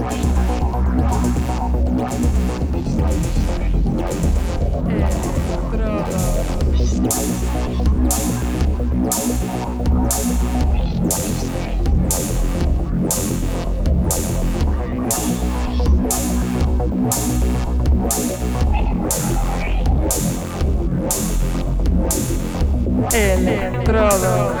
Estrada. Electrodos.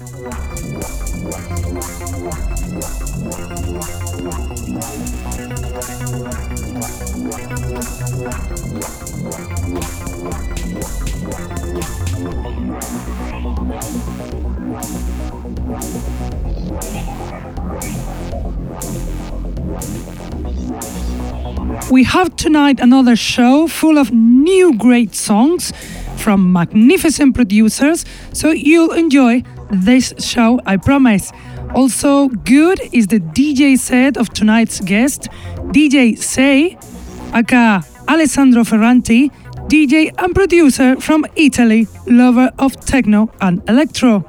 Have tonight another show full of new great songs from magnificent producers, so you'll enjoy this show, I promise. Also, good is the DJ set of tonight's guest, DJ Say, aka Alessandro Ferranti, DJ and producer from Italy, lover of techno and electro.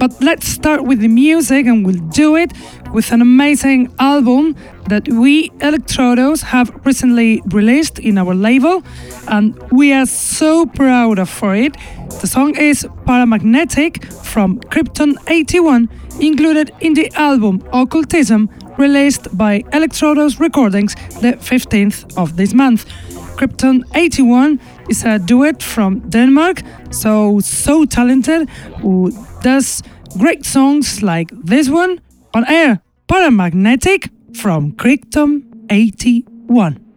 But let's start with the music, and we'll do it with an amazing album that we Electrodos have recently released in our label, and we are so proud of for it. The song is Paramagnetic from Krypton 81, included in the album Occultism, released by Electrodos Recordings the 15th of this month. Krypton 81 is a duet from Denmark, so so talented, does great songs like this one on air Paramagnetic from Krypton 81.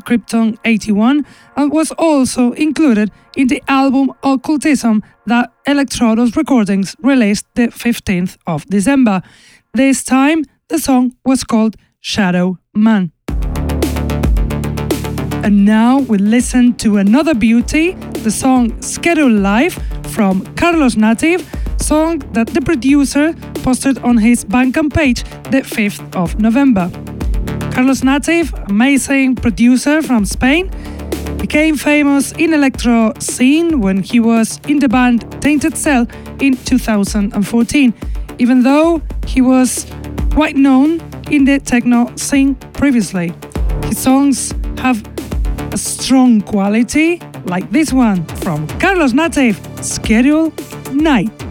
Krypton 81 and was also included in the album Occultism that Electrodos Recordings released the 15th of December. This time, the song was called Shadow Man. And now we listen to another beauty, the song Schedule Life from Carlos Native, song that the producer posted on his Bandcamp page the 5th of November. Carlos Native, amazing producer from Spain, became famous in electro scene when he was in the band Tainted Cell in 2014, even though he was quite known in the techno scene previously. His songs have a strong quality like this one from Carlos Native, Schedule Night.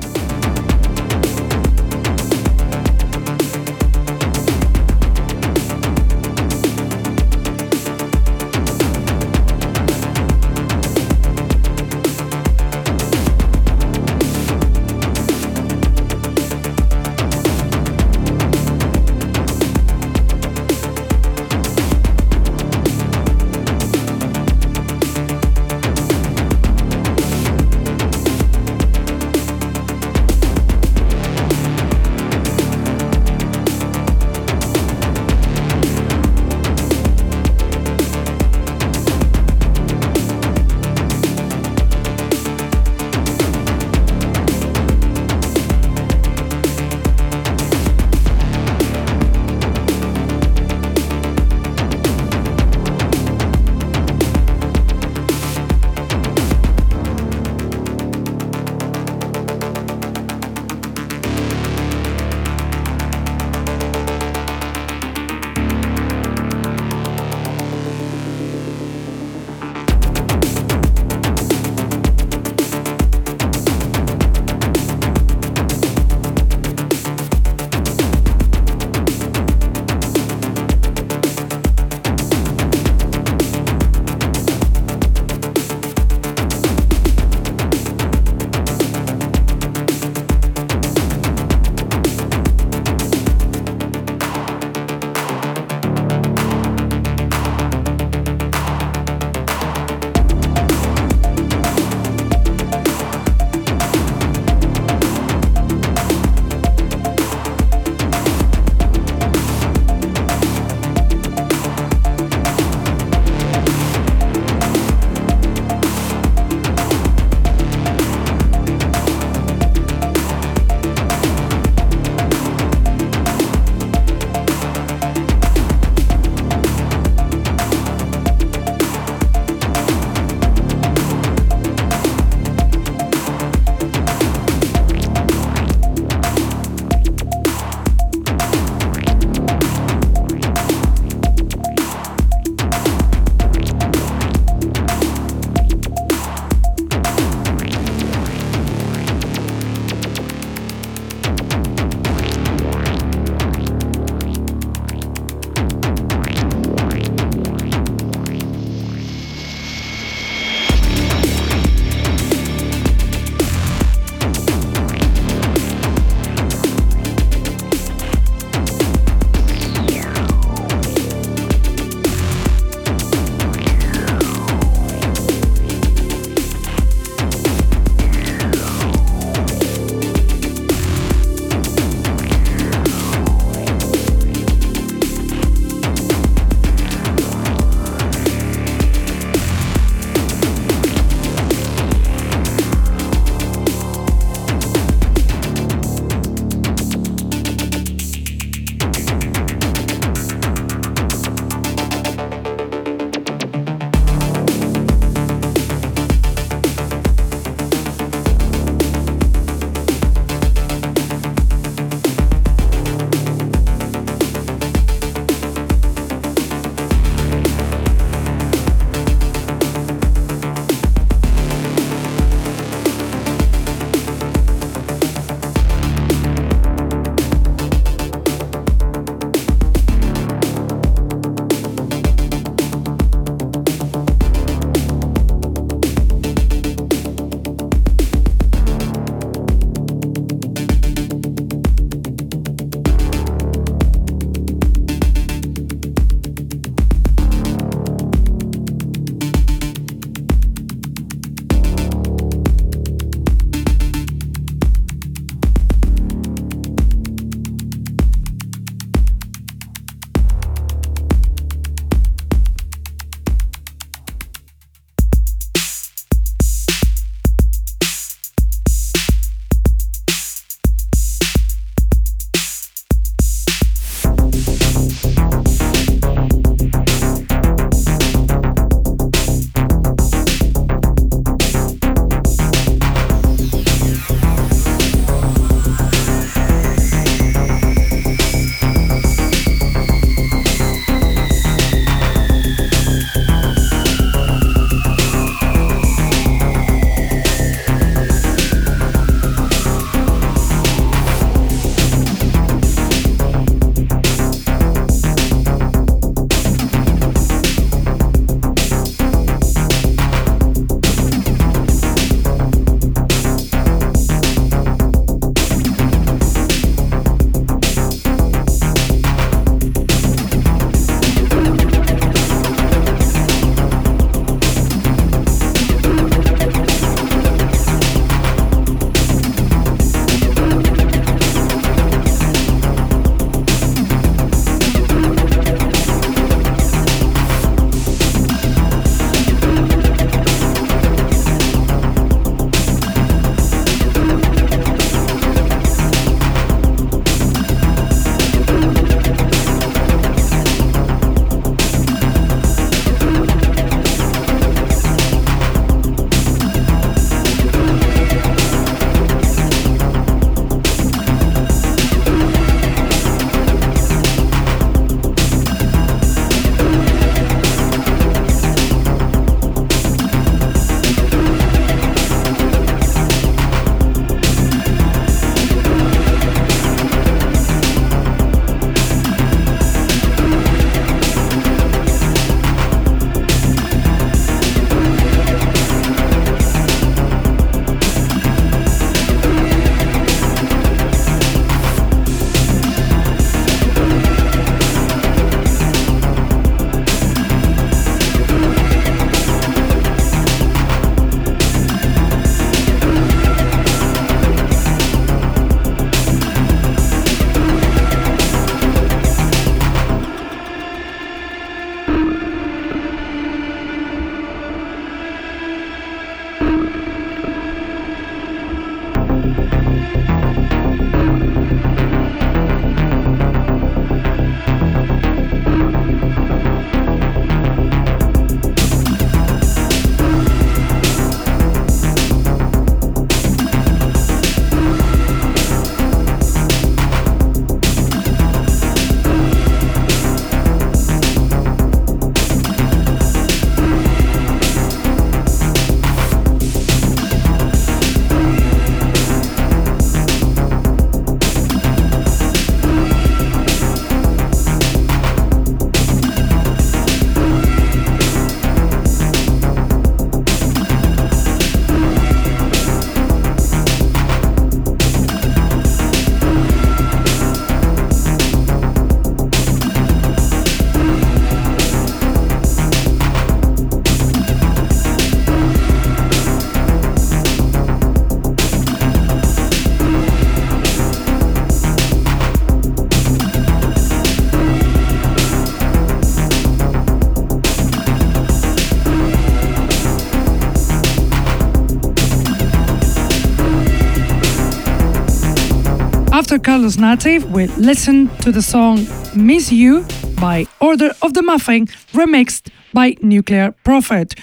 After Carlos Native, we listen to the song Miss You by Order of the Muffin, remixed by Nuclear Prophet.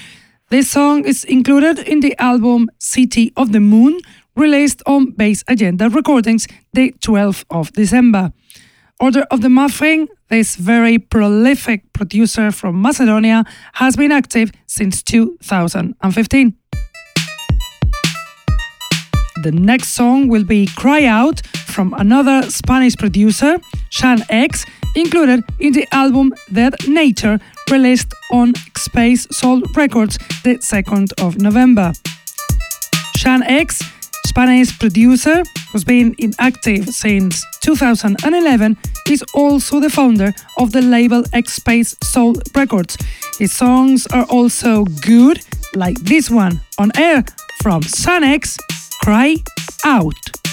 This song is included in the album City of the Moon, released on Bass Agenda Recordings the 12th of December. Order of the Muffin, this very prolific producer from Macedonia, has been active since 2015. The next song will be Cry Out from another Spanish producer, Sean X, included in the album Dead Nature, released on Space Soul Records the 2nd of November. Sean X, Spanish producer who's been inactive since 2011, is also the founder of the label X Space Soul Records. His songs are also good, like this one on air from Sean X, Cry Out.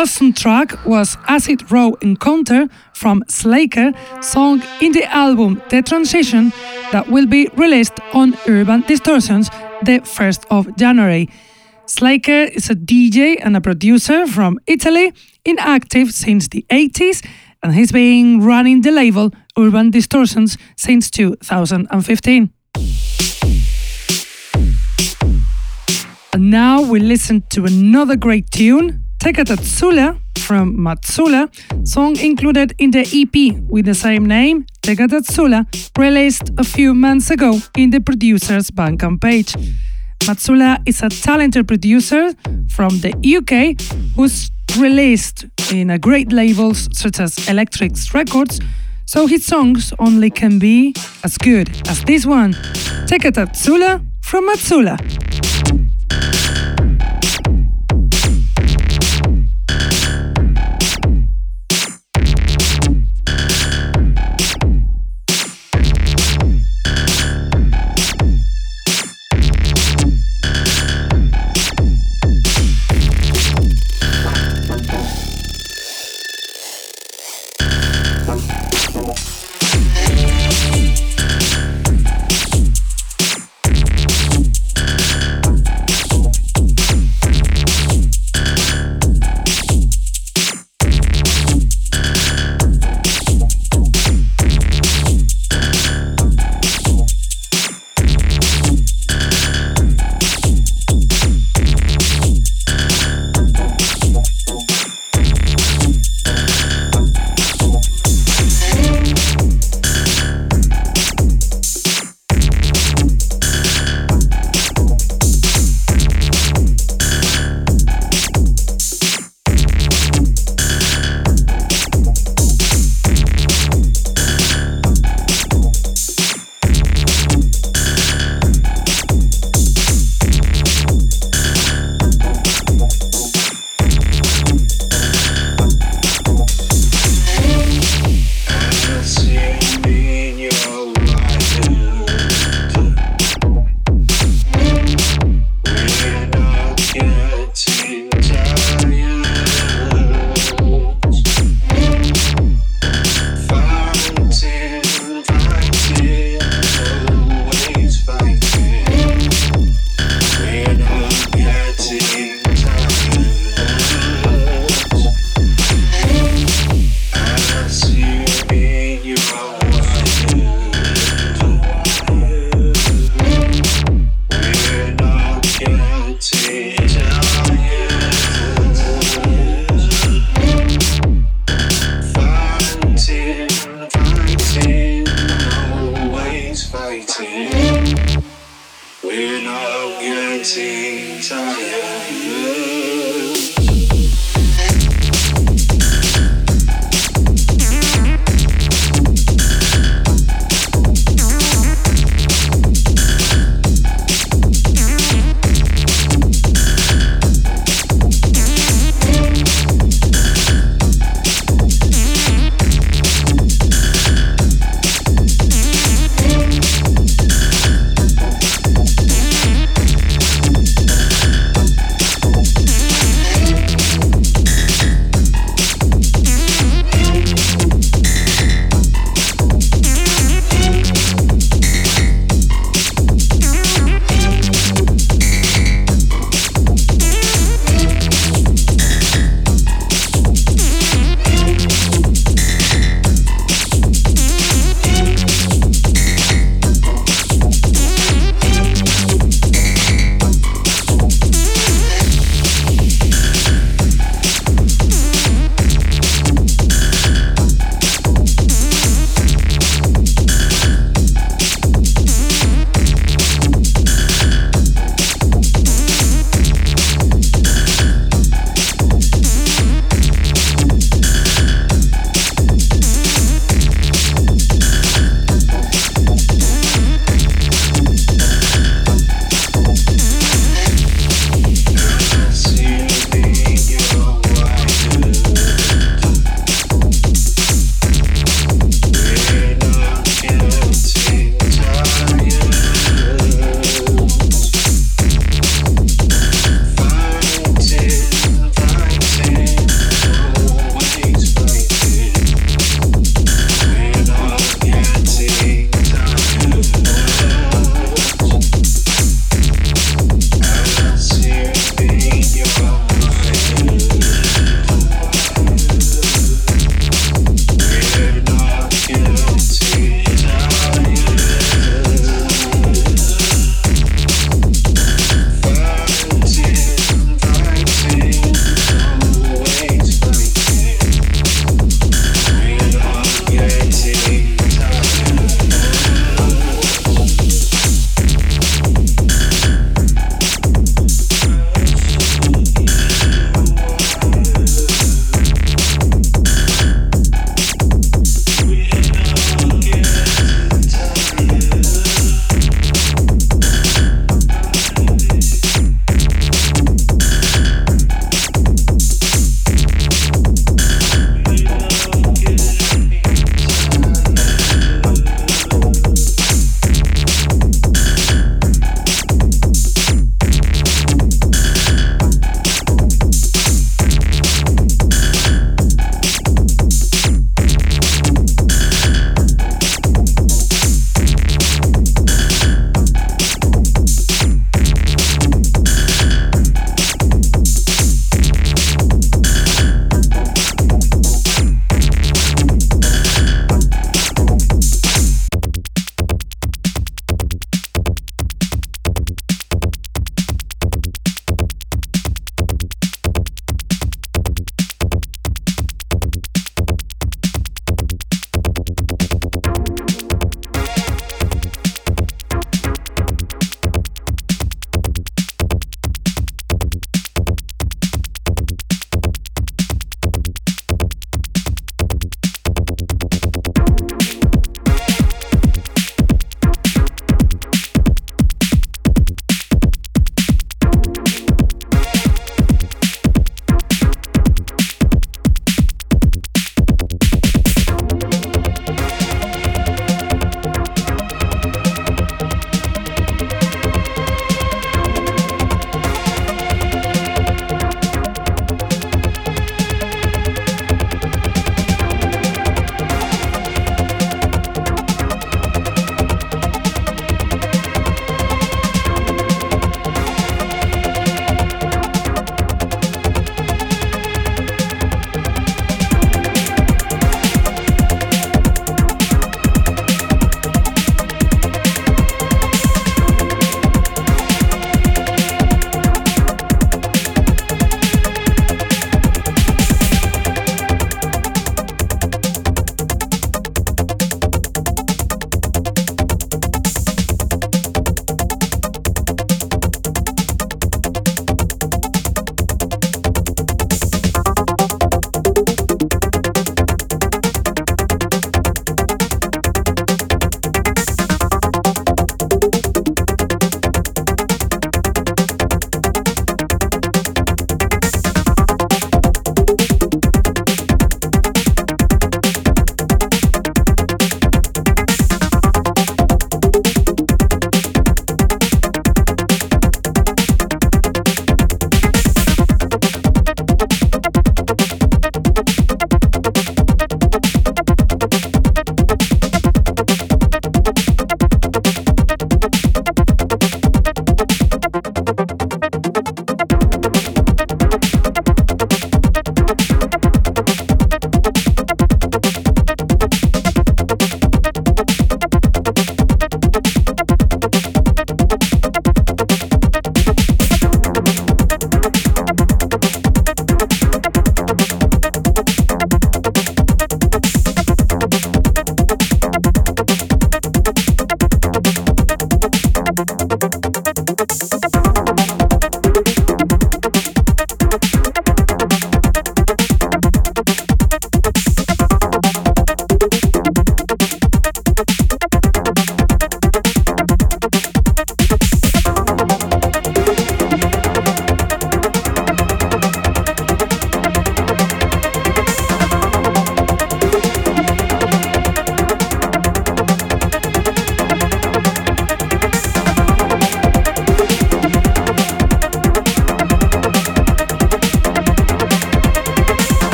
Awesome track was Acid Row Encounter from Slaker, song in the album The Transition that will be released on Urban Distortions the 1st of January. Slaker is a DJ and a producer from Italy, inactive since the 80s, and he's been running the label Urban Distortions since 2015. And now we listen to another great tune Tekatatsula from Matsula, song included in the EP with the same name, Tekatatsula, released a few months ago in the producer's Bandcamp page. Matsula is a talented producer from the UK who's released in a great labels such as Electrics Records, so his songs only can be as good as this one, Tekatatsula from Matsula.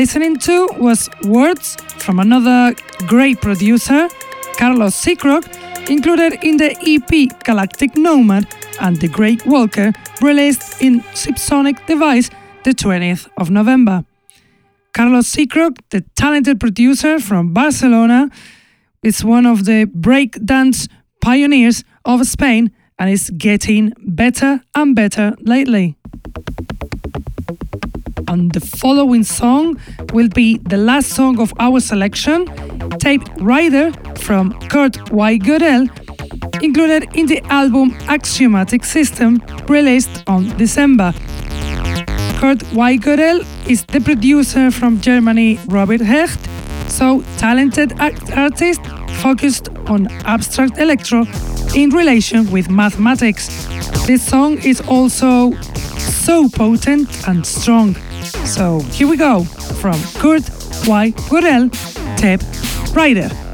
Listening to was Words from another great producer, Carlos Seacrock, included in the EP Galactic Nomad and The Great Walker, released in Subsonic Device the 20th of November. Carlos Seacrock, the talented producer from Barcelona, is one of the breakdance pioneers of Spain and is getting better and better lately. And the following song will be the last song of our selection, Tape Rider from Kurt Y. Included in the album Axiomatic System, released on December. Kurt Y. Is the producer from Germany, Robert Hecht, so talented artist focused on abstract electro in relation with mathematics. This song is also so potent and strong. So here we go from Kurt Y. Godel, Tape Rider.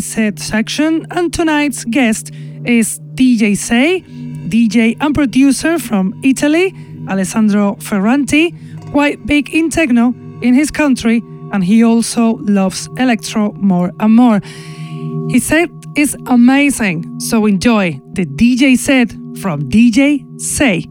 Set section, and tonight's guest is DJ Say, DJ and producer from Italy, Alessandro Ferranti, quite big in techno in his country, and he also loves electro more and more. His set is amazing, so enjoy the DJ set from DJ Say.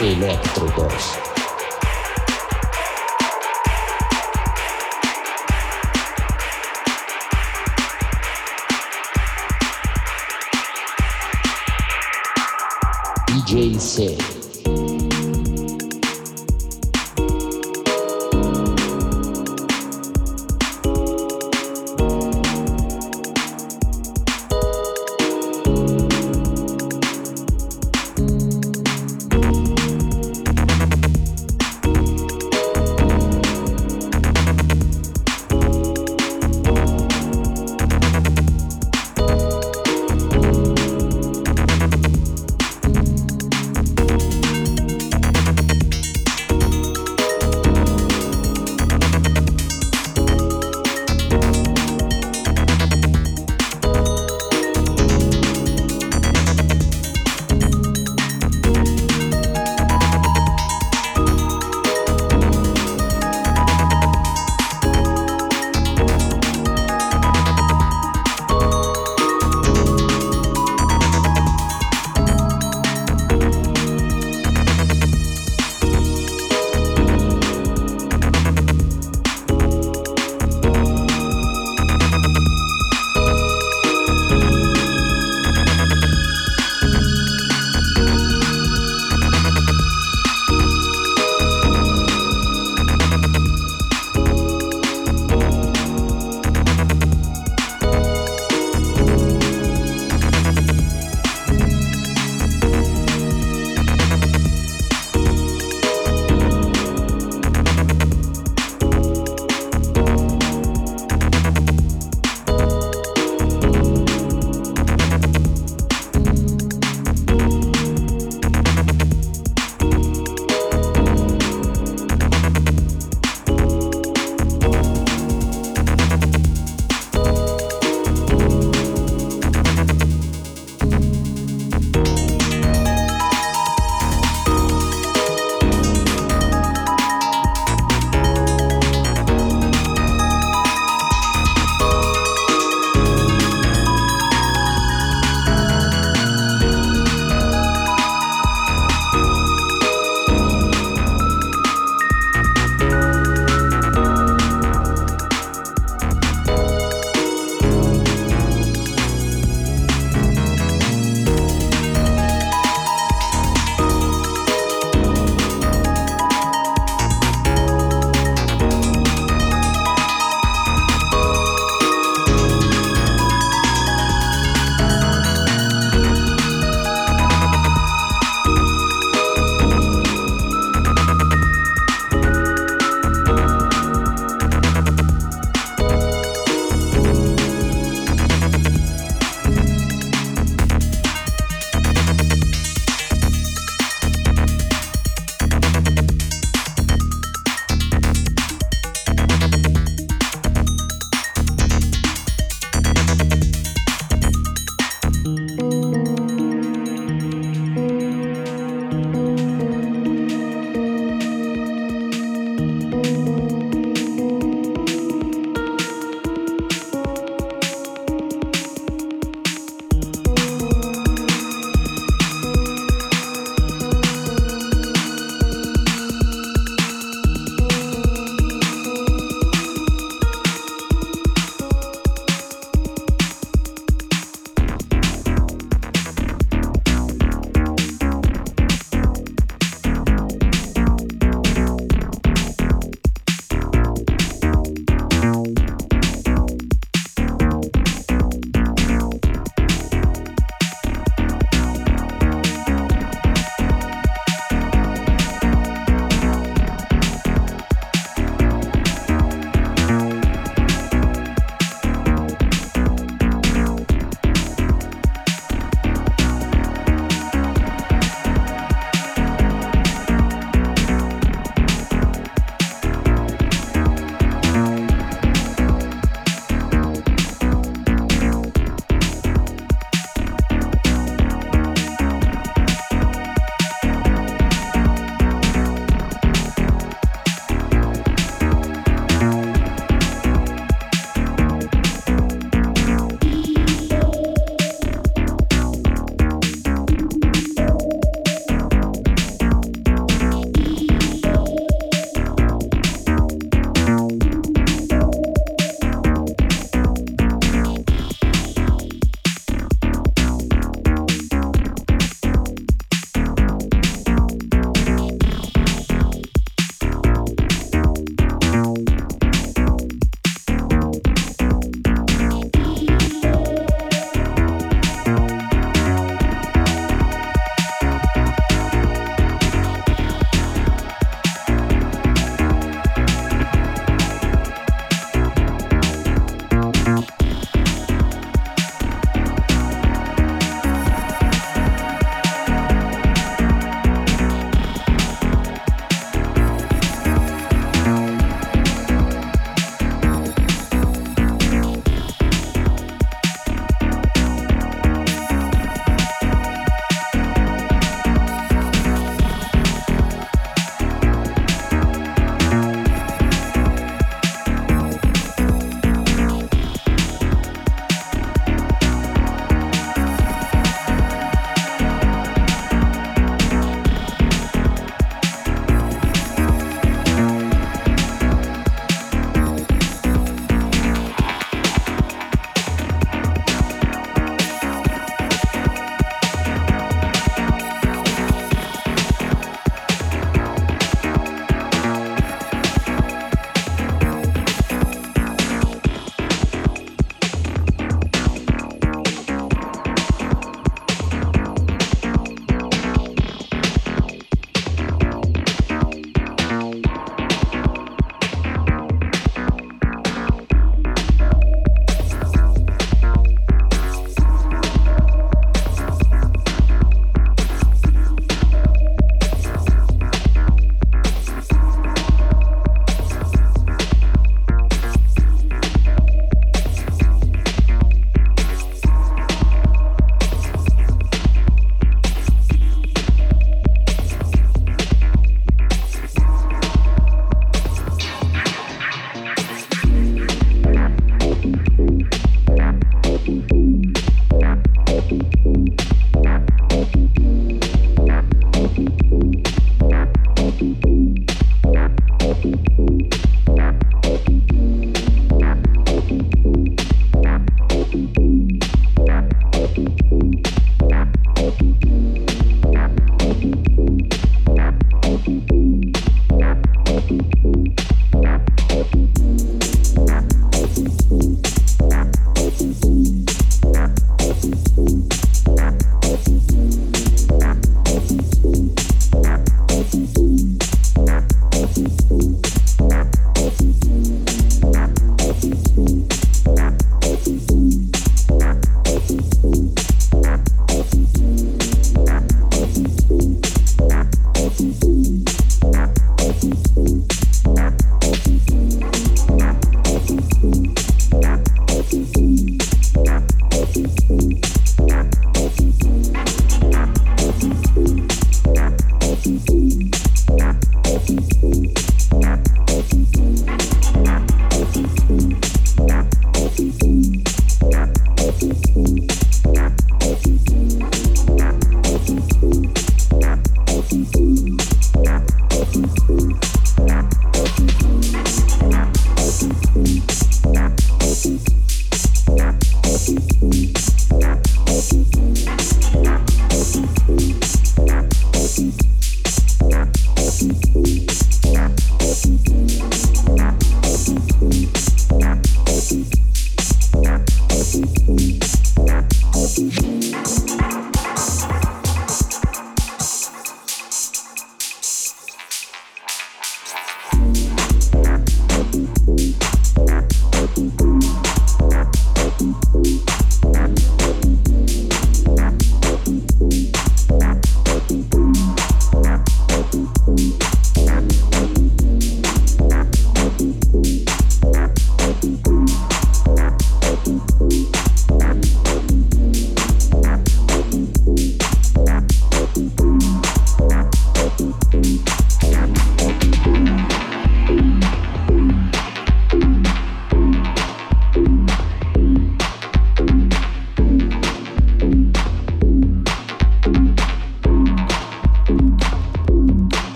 Elétricos. DJ C.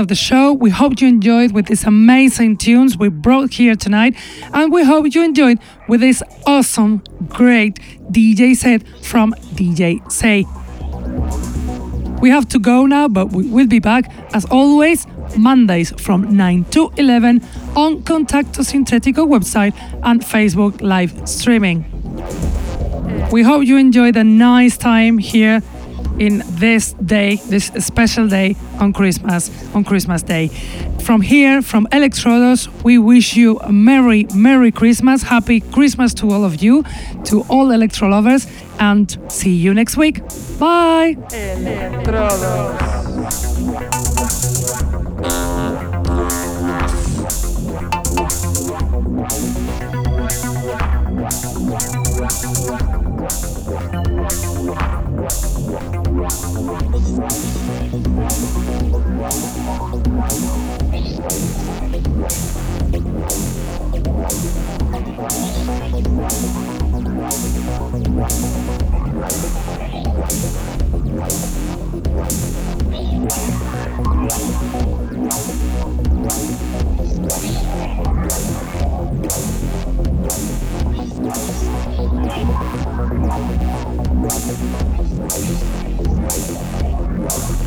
end of the show. We hope you enjoyed with these amazing tunes we brought here tonight, and we hope you enjoyed with this awesome, great DJ set from DJ Say. We have to go now, but we will be back as always Mondays from 9 to 11 on Contacto Sintetico website and Facebook live streaming. We hope you enjoyed a nice time here in this day, this special day on Christmas, on Christmas Day. From here, from Electrodos, we wish you a Merry, Merry Christmas, Happy Christmas to all of you, to all Electro lovers, and see you next week. Bye! Right. Wow.